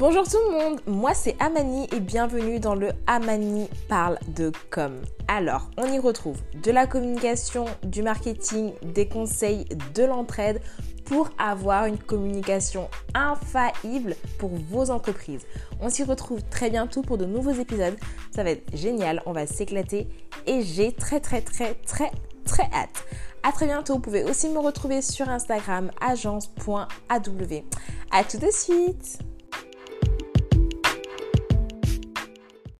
Bonjour tout le monde, moi c'est Amani et bienvenue dans le Amani parle de com. Alors, on y retrouve de la communication, du marketing, des conseils, de l'entraide pour avoir une communication infaillible pour vos entreprises. On s'y retrouve très bientôt pour de nouveaux épisodes. Ça va être génial, on va s'éclater et j'ai très très très très très hâte. À très bientôt, vous pouvez aussi me retrouver sur Instagram agence.aw. À tout de suite